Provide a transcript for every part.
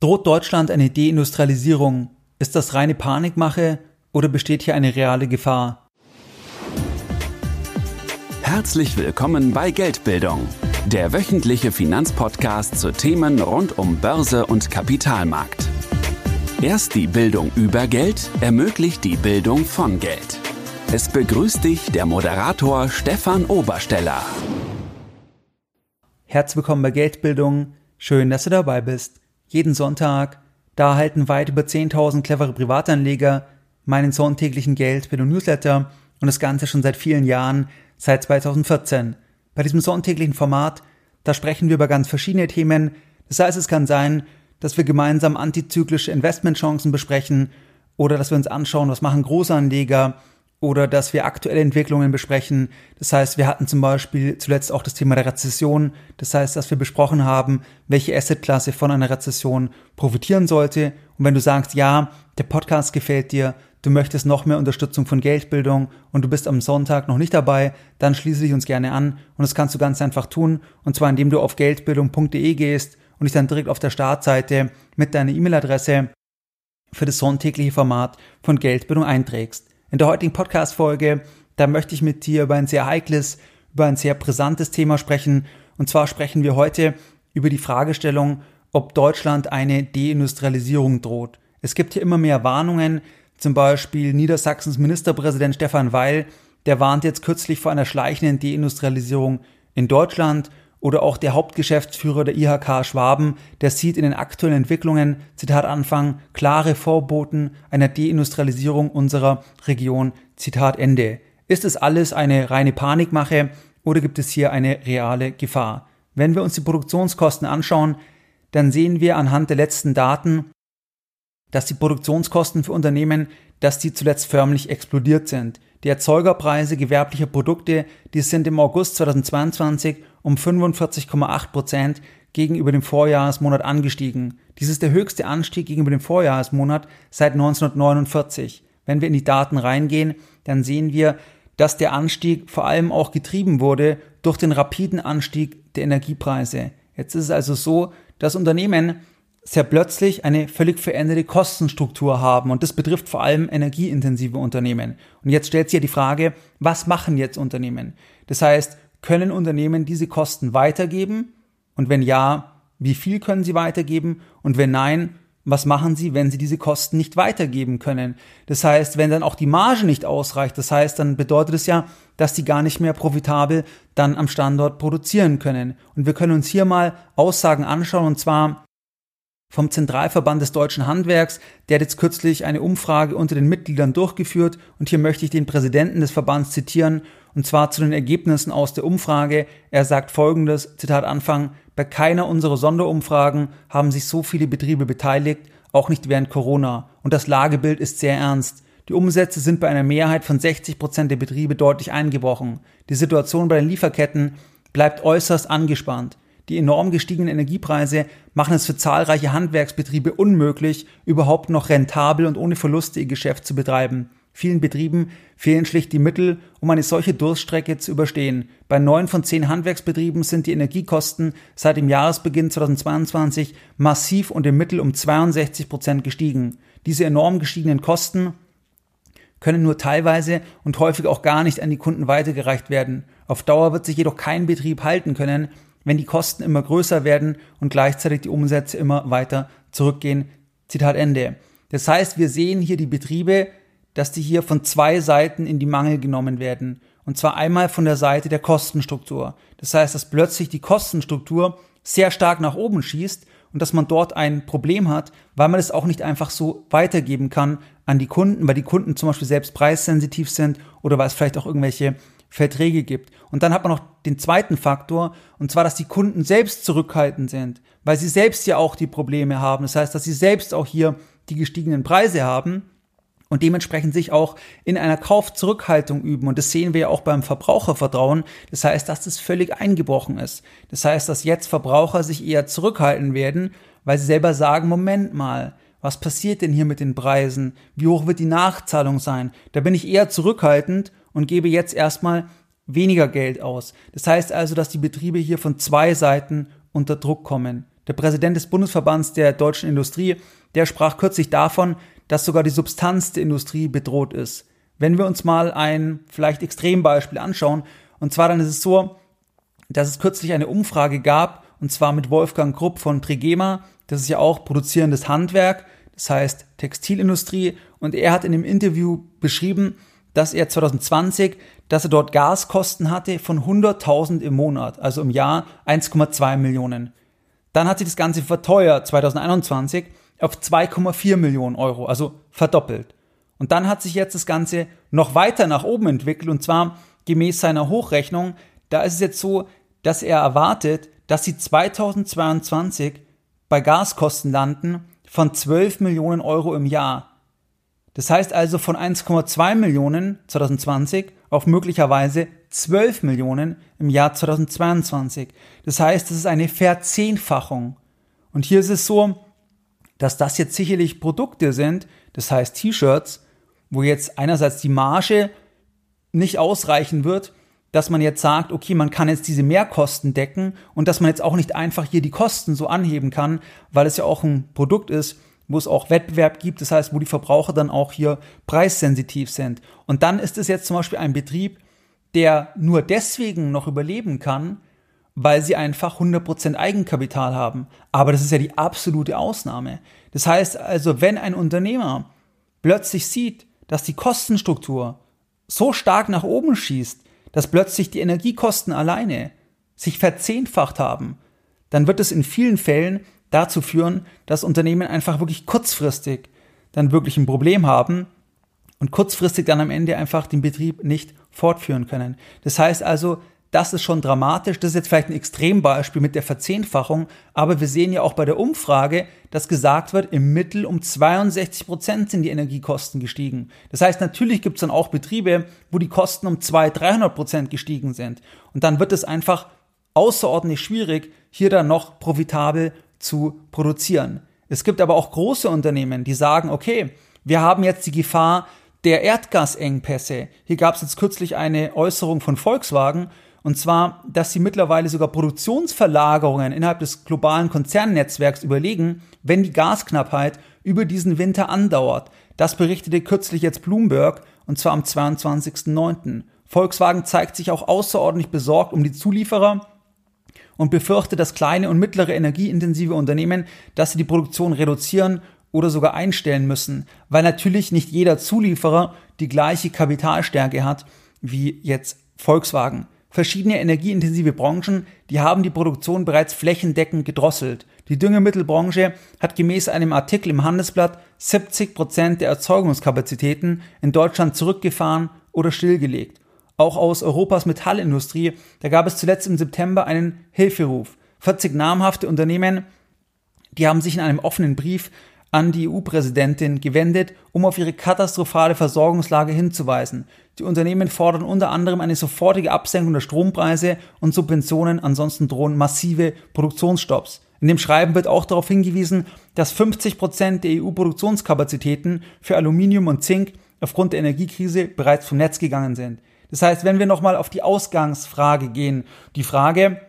Droht Deutschland eine Deindustrialisierung? Ist das reine Panikmache oder besteht hier eine reale Gefahr? Herzlich willkommen bei Geldbildung, der wöchentliche Finanzpodcast zu Themen rund um Börse und Kapitalmarkt. Erst die Bildung über Geld ermöglicht die Bildung von Geld. Es begrüßt dich der Moderator Stefan Obersteller. Herzlich willkommen bei Geldbildung. Schön, dass du dabei bist. Jeden Sonntag, da erhalten weit über 10.000 clevere Privatanleger meinen sonntäglichen Geldbildung Newsletter und das Ganze schon seit vielen Jahren, seit 2014. Bei diesem sonntäglichen Format, da sprechen wir über ganz verschiedene Themen. Das heißt, es kann sein, dass wir gemeinsam antizyklische Investmentchancen besprechen oder dass wir uns anschauen, was machen Großanleger, oder dass wir aktuelle Entwicklungen besprechen. Das heißt, wir hatten zum Beispiel zuletzt auch das Thema der Rezession. Das heißt, dass wir besprochen haben, welche Assetklasse von einer Rezession profitieren sollte. Und wenn du sagst, ja, der Podcast gefällt dir, du möchtest noch mehr Unterstützung von Geldbildung und du bist am Sonntag noch nicht dabei, dann schließe dich uns gerne an. Und das kannst du ganz einfach tun. Und zwar indem du auf geldbildung.de gehst und dich dann direkt auf der Startseite mit deiner E-Mail-Adresse für das sonntägliche Format von Geldbildung einträgst. In der heutigen Podcast-Folge, da möchte ich mit dir über ein sehr heikles, über ein sehr brisantes Thema sprechen. Und zwar sprechen wir heute über die Fragestellung, ob Deutschland eine Deindustrialisierung droht. Es gibt hier immer mehr Warnungen, zum Beispiel Niedersachsens Ministerpräsident Stefan Weil, der warnt jetzt kürzlich vor einer schleichenden Deindustrialisierung in Deutschland oder auch der Hauptgeschäftsführer der IHK Schwaben, der sieht in den aktuellen Entwicklungen, Zitat Anfang, klare Vorboten einer Deindustrialisierung unserer Region, Zitat Ende. Ist es alles eine reine Panikmache oder gibt es hier eine reale Gefahr? Wenn wir uns die Produktionskosten anschauen, dann sehen wir anhand der letzten Daten, dass die Produktionskosten für Unternehmen, dass die zuletzt förmlich explodiert sind. Die Erzeugerpreise gewerblicher Produkte, die sind im August 2022 um 45,8 Prozent gegenüber dem Vorjahresmonat angestiegen. Dies ist der höchste Anstieg gegenüber dem Vorjahresmonat seit 1949. Wenn wir in die Daten reingehen, dann sehen wir, dass der Anstieg vor allem auch getrieben wurde durch den rapiden Anstieg der Energiepreise. Jetzt ist es also so, dass Unternehmen sehr plötzlich eine völlig veränderte Kostenstruktur haben und das betrifft vor allem energieintensive Unternehmen. Und jetzt stellt sich ja die Frage, was machen jetzt Unternehmen? Das heißt, können Unternehmen diese Kosten weitergeben? Und wenn ja, wie viel können sie weitergeben? Und wenn nein, was machen sie, wenn sie diese Kosten nicht weitergeben können? Das heißt, wenn dann auch die Marge nicht ausreicht, das heißt, dann bedeutet es ja, dass die gar nicht mehr profitabel dann am Standort produzieren können. Und wir können uns hier mal Aussagen anschauen, und zwar vom Zentralverband des deutschen Handwerks, der hat jetzt kürzlich eine Umfrage unter den Mitgliedern durchgeführt und hier möchte ich den Präsidenten des Verbands zitieren und zwar zu den Ergebnissen aus der Umfrage. Er sagt folgendes, Zitat Anfang, bei keiner unserer Sonderumfragen haben sich so viele Betriebe beteiligt, auch nicht während Corona und das Lagebild ist sehr ernst. Die Umsätze sind bei einer Mehrheit von 60 Prozent der Betriebe deutlich eingebrochen. Die Situation bei den Lieferketten bleibt äußerst angespannt. Die enorm gestiegenen Energiepreise machen es für zahlreiche Handwerksbetriebe unmöglich, überhaupt noch rentabel und ohne Verluste ihr Geschäft zu betreiben. Vielen Betrieben fehlen schlicht die Mittel, um eine solche Durststrecke zu überstehen. Bei neun von zehn Handwerksbetrieben sind die Energiekosten seit dem Jahresbeginn 2022 massiv und im Mittel um 62 Prozent gestiegen. Diese enorm gestiegenen Kosten können nur teilweise und häufig auch gar nicht an die Kunden weitergereicht werden. Auf Dauer wird sich jedoch kein Betrieb halten können, wenn die Kosten immer größer werden und gleichzeitig die Umsätze immer weiter zurückgehen. Zitat Ende. Das heißt, wir sehen hier die Betriebe, dass die hier von zwei Seiten in die Mangel genommen werden. Und zwar einmal von der Seite der Kostenstruktur. Das heißt, dass plötzlich die Kostenstruktur sehr stark nach oben schießt und dass man dort ein Problem hat, weil man es auch nicht einfach so weitergeben kann an die Kunden, weil die Kunden zum Beispiel selbst preissensitiv sind oder weil es vielleicht auch irgendwelche Verträge gibt. Und dann hat man noch den zweiten Faktor, und zwar, dass die Kunden selbst zurückhaltend sind, weil sie selbst ja auch die Probleme haben. Das heißt, dass sie selbst auch hier die gestiegenen Preise haben und dementsprechend sich auch in einer Kaufzurückhaltung üben. Und das sehen wir ja auch beim Verbrauchervertrauen. Das heißt, dass das völlig eingebrochen ist. Das heißt, dass jetzt Verbraucher sich eher zurückhalten werden, weil sie selber sagen, Moment mal, was passiert denn hier mit den Preisen? Wie hoch wird die Nachzahlung sein? Da bin ich eher zurückhaltend und gebe jetzt erstmal weniger Geld aus. Das heißt also, dass die Betriebe hier von zwei Seiten unter Druck kommen. der Präsident des Bundesverbands der deutschen Industrie, der sprach kürzlich davon, dass sogar die Substanz der Industrie bedroht ist. Wenn wir uns mal ein vielleicht Extrembeispiel anschauen, und zwar dann ist es so, dass es kürzlich eine Umfrage gab, und zwar mit Wolfgang Grupp von Trigema, das ist ja auch produzierendes Handwerk, das heißt Textilindustrie, und er hat in dem Interview beschrieben, dass er 2020, dass er dort Gaskosten hatte von 100.000 im Monat, also im Jahr 1,2 Millionen. Dann hat sich das Ganze verteuert 2021 auf 2,4 Millionen Euro, also verdoppelt. Und dann hat sich jetzt das Ganze noch weiter nach oben entwickelt und zwar gemäß seiner Hochrechnung. Da ist es jetzt so, dass er erwartet, dass sie 2022 bei Gaskosten landen von 12 Millionen Euro im Jahr. Das heißt also von 1,2 Millionen 2020 auf möglicherweise 12 Millionen im Jahr 2022. Das heißt, es ist eine Verzehnfachung. Und hier ist es so, dass das jetzt sicherlich Produkte sind, das heißt T-Shirts, wo jetzt einerseits die Marge nicht ausreichen wird, dass man jetzt sagt, okay, man kann jetzt diese Mehrkosten decken und dass man jetzt auch nicht einfach hier die Kosten so anheben kann, weil es ja auch ein Produkt ist, wo es auch Wettbewerb gibt, das heißt, wo die Verbraucher dann auch hier preissensitiv sind. Und dann ist es jetzt zum Beispiel ein Betrieb, der nur deswegen noch überleben kann, weil sie einfach 100% Eigenkapital haben. Aber das ist ja die absolute Ausnahme. Das heißt also, wenn ein Unternehmer plötzlich sieht, dass die Kostenstruktur so stark nach oben schießt, dass plötzlich die Energiekosten alleine sich verzehnfacht haben, dann wird es in vielen Fällen dazu führen, dass Unternehmen einfach wirklich kurzfristig dann wirklich ein Problem haben und kurzfristig dann am Ende einfach den Betrieb nicht fortführen können. Das heißt also, das ist schon dramatisch. Das ist jetzt vielleicht ein Extrembeispiel mit der Verzehnfachung, aber wir sehen ja auch bei der Umfrage, dass gesagt wird, im Mittel um 62 Prozent sind die Energiekosten gestiegen. Das heißt, natürlich gibt es dann auch Betriebe, wo die Kosten um 200, 300 Prozent gestiegen sind. Und dann wird es einfach außerordentlich schwierig, hier dann noch profitabel zu produzieren. Es gibt aber auch große Unternehmen, die sagen, okay, wir haben jetzt die Gefahr der Erdgasengpässe. Hier gab es jetzt kürzlich eine Äußerung von Volkswagen, und zwar, dass sie mittlerweile sogar Produktionsverlagerungen innerhalb des globalen Konzernnetzwerks überlegen, wenn die Gasknappheit über diesen Winter andauert. Das berichtete kürzlich jetzt Bloomberg und zwar am 22.09. Volkswagen zeigt sich auch außerordentlich besorgt um die Zulieferer und befürchtet, dass kleine und mittlere energieintensive Unternehmen, dass sie die Produktion reduzieren oder sogar einstellen müssen, weil natürlich nicht jeder Zulieferer die gleiche Kapitalstärke hat wie jetzt Volkswagen. Verschiedene energieintensive Branchen, die haben die Produktion bereits flächendeckend gedrosselt. Die Düngemittelbranche hat gemäß einem Artikel im Handelsblatt 70 Prozent der Erzeugungskapazitäten in Deutschland zurückgefahren oder stillgelegt. Auch aus Europas Metallindustrie, da gab es zuletzt im September einen Hilferuf. 40 namhafte Unternehmen, die haben sich in einem offenen Brief an die EU-Präsidentin gewendet, um auf ihre katastrophale Versorgungslage hinzuweisen. Die Unternehmen fordern unter anderem eine sofortige Absenkung der Strompreise und Subventionen, ansonsten drohen massive Produktionsstopps. In dem Schreiben wird auch darauf hingewiesen, dass 50 Prozent der EU-Produktionskapazitäten für Aluminium und Zink aufgrund der Energiekrise bereits vom Netz gegangen sind. Das heißt, wenn wir nochmal auf die Ausgangsfrage gehen, die Frage,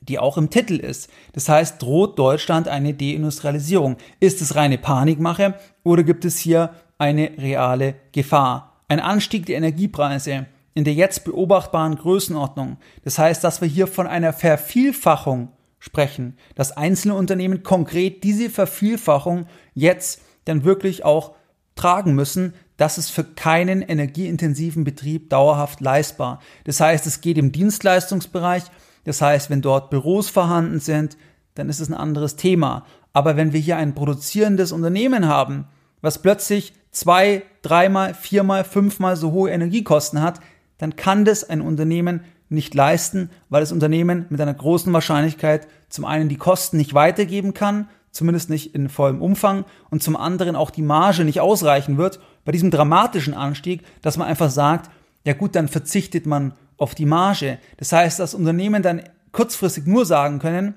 die auch im Titel ist. Das heißt, droht Deutschland eine Deindustrialisierung? Ist es reine Panikmache oder gibt es hier eine reale Gefahr? Ein Anstieg der Energiepreise in der jetzt beobachtbaren Größenordnung. Das heißt, dass wir hier von einer Vervielfachung sprechen, dass einzelne Unternehmen konkret diese Vervielfachung jetzt dann wirklich auch tragen müssen, das ist für keinen energieintensiven Betrieb dauerhaft leistbar. Das heißt, es geht im Dienstleistungsbereich das heißt, wenn dort Büros vorhanden sind, dann ist es ein anderes Thema. Aber wenn wir hier ein produzierendes Unternehmen haben, was plötzlich zwei, dreimal, viermal, fünfmal so hohe Energiekosten hat, dann kann das ein Unternehmen nicht leisten, weil das Unternehmen mit einer großen Wahrscheinlichkeit zum einen die Kosten nicht weitergeben kann, zumindest nicht in vollem Umfang, und zum anderen auch die Marge nicht ausreichen wird bei diesem dramatischen Anstieg, dass man einfach sagt, ja gut, dann verzichtet man auf die Marge. Das heißt, dass Unternehmen dann kurzfristig nur sagen können,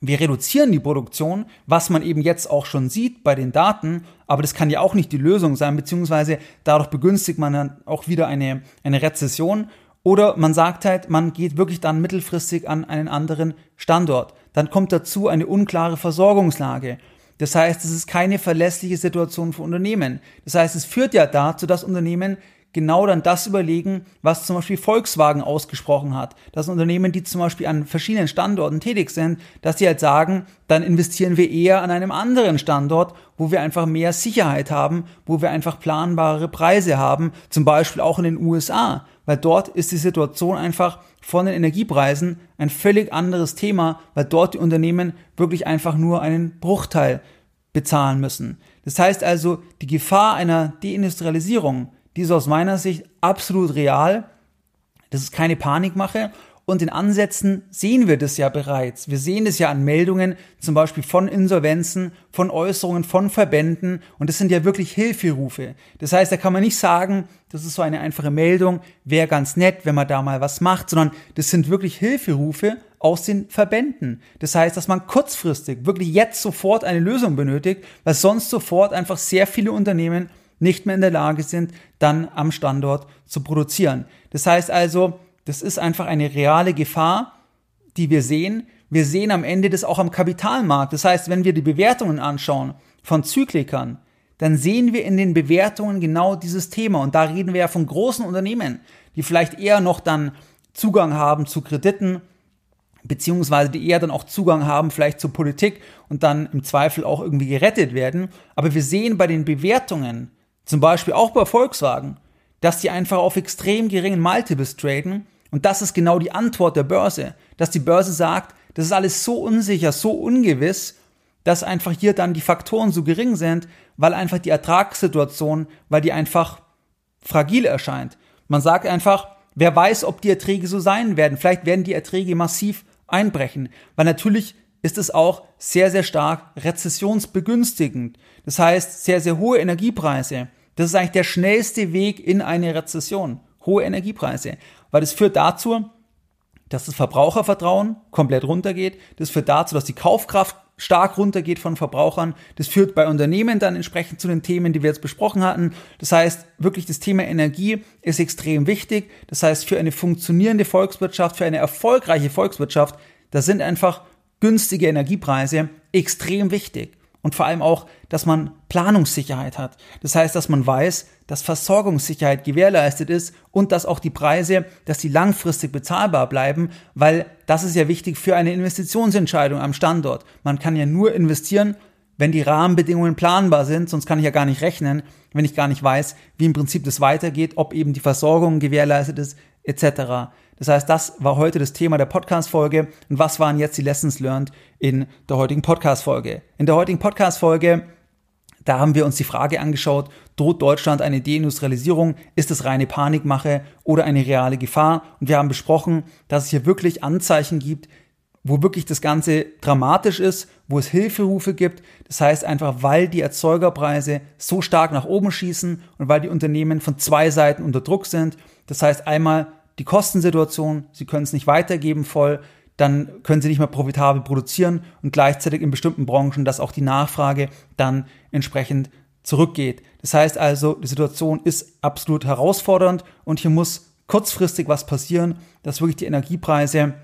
wir reduzieren die Produktion, was man eben jetzt auch schon sieht bei den Daten, aber das kann ja auch nicht die Lösung sein, beziehungsweise dadurch begünstigt man dann auch wieder eine, eine Rezession. Oder man sagt halt, man geht wirklich dann mittelfristig an einen anderen Standort. Dann kommt dazu eine unklare Versorgungslage. Das heißt, es ist keine verlässliche Situation für Unternehmen. Das heißt, es führt ja dazu, dass Unternehmen genau dann das überlegen, was zum Beispiel Volkswagen ausgesprochen hat. Das Unternehmen, die zum Beispiel an verschiedenen Standorten tätig sind, dass sie halt sagen, dann investieren wir eher an einem anderen Standort, wo wir einfach mehr Sicherheit haben, wo wir einfach planbare Preise haben, zum Beispiel auch in den USA, weil dort ist die Situation einfach von den Energiepreisen ein völlig anderes Thema, weil dort die Unternehmen wirklich einfach nur einen Bruchteil bezahlen müssen. Das heißt also, die Gefahr einer Deindustrialisierung die ist aus meiner Sicht absolut real. Das ist keine Panikmache. Und in Ansätzen sehen wir das ja bereits. Wir sehen es ja an Meldungen, zum Beispiel von Insolvenzen, von Äußerungen von Verbänden. Und das sind ja wirklich Hilferufe. Das heißt, da kann man nicht sagen, das ist so eine einfache Meldung, wäre ganz nett, wenn man da mal was macht, sondern das sind wirklich Hilferufe aus den Verbänden. Das heißt, dass man kurzfristig, wirklich jetzt sofort eine Lösung benötigt, weil sonst sofort einfach sehr viele Unternehmen nicht mehr in der Lage sind, dann am Standort zu produzieren. Das heißt also, das ist einfach eine reale Gefahr, die wir sehen. Wir sehen am Ende das auch am Kapitalmarkt. Das heißt, wenn wir die Bewertungen anschauen von Zyklikern, dann sehen wir in den Bewertungen genau dieses Thema. Und da reden wir ja von großen Unternehmen, die vielleicht eher noch dann Zugang haben zu Krediten, beziehungsweise die eher dann auch Zugang haben vielleicht zur Politik und dann im Zweifel auch irgendwie gerettet werden. Aber wir sehen bei den Bewertungen, zum Beispiel auch bei Volkswagen, dass die einfach auf extrem geringen Multiples traden. Und das ist genau die Antwort der Börse, dass die Börse sagt, das ist alles so unsicher, so ungewiss, dass einfach hier dann die Faktoren so gering sind, weil einfach die Ertragssituation, weil die einfach fragil erscheint. Man sagt einfach, wer weiß, ob die Erträge so sein werden. Vielleicht werden die Erträge massiv einbrechen, weil natürlich ist es auch sehr, sehr stark rezessionsbegünstigend. Das heißt, sehr, sehr hohe Energiepreise das ist eigentlich der schnellste Weg in eine Rezession. Hohe Energiepreise. Weil das führt dazu, dass das Verbrauchervertrauen komplett runtergeht. Das führt dazu, dass die Kaufkraft stark runtergeht von Verbrauchern. Das führt bei Unternehmen dann entsprechend zu den Themen, die wir jetzt besprochen hatten. Das heißt, wirklich das Thema Energie ist extrem wichtig. Das heißt, für eine funktionierende Volkswirtschaft, für eine erfolgreiche Volkswirtschaft, da sind einfach günstige Energiepreise extrem wichtig und vor allem auch, dass man Planungssicherheit hat. Das heißt, dass man weiß, dass Versorgungssicherheit gewährleistet ist und dass auch die Preise, dass die langfristig bezahlbar bleiben, weil das ist ja wichtig für eine Investitionsentscheidung am Standort. Man kann ja nur investieren, wenn die Rahmenbedingungen planbar sind, sonst kann ich ja gar nicht rechnen, wenn ich gar nicht weiß, wie im Prinzip das weitergeht, ob eben die Versorgung gewährleistet ist, etc. Das heißt, das war heute das Thema der Podcast-Folge. Und was waren jetzt die Lessons learned in der heutigen Podcast-Folge? In der heutigen Podcast-Folge, da haben wir uns die Frage angeschaut, droht Deutschland eine Deindustrialisierung? Ist es reine Panikmache oder eine reale Gefahr? Und wir haben besprochen, dass es hier wirklich Anzeichen gibt, wo wirklich das Ganze dramatisch ist, wo es Hilferufe gibt. Das heißt einfach, weil die Erzeugerpreise so stark nach oben schießen und weil die Unternehmen von zwei Seiten unter Druck sind. Das heißt einmal die Kostensituation, sie können es nicht weitergeben voll, dann können sie nicht mehr profitabel produzieren und gleichzeitig in bestimmten Branchen, dass auch die Nachfrage dann entsprechend zurückgeht. Das heißt also, die Situation ist absolut herausfordernd und hier muss kurzfristig was passieren, dass wirklich die Energiepreise,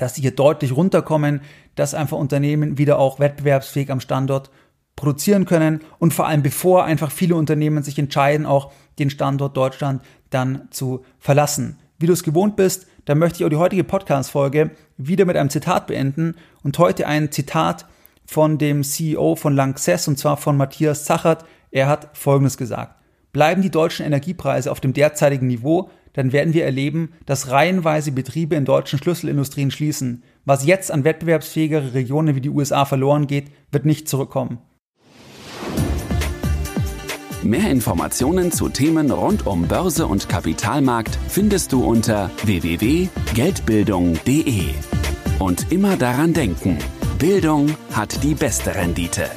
dass sie hier deutlich runterkommen, dass einfach Unternehmen wieder auch wettbewerbsfähig am Standort produzieren können und vor allem bevor einfach viele Unternehmen sich entscheiden, auch den Standort Deutschland dann zu verlassen. Wie du es gewohnt bist, dann möchte ich auch die heutige Podcast-Folge wieder mit einem Zitat beenden und heute ein Zitat von dem CEO von Lanxess und zwar von Matthias Zachert. Er hat Folgendes gesagt. Bleiben die deutschen Energiepreise auf dem derzeitigen Niveau, dann werden wir erleben, dass reihenweise Betriebe in deutschen Schlüsselindustrien schließen. Was jetzt an wettbewerbsfähigere Regionen wie die USA verloren geht, wird nicht zurückkommen. Mehr Informationen zu Themen rund um Börse und Kapitalmarkt findest du unter www.geldbildung.de. Und immer daran denken, Bildung hat die beste Rendite.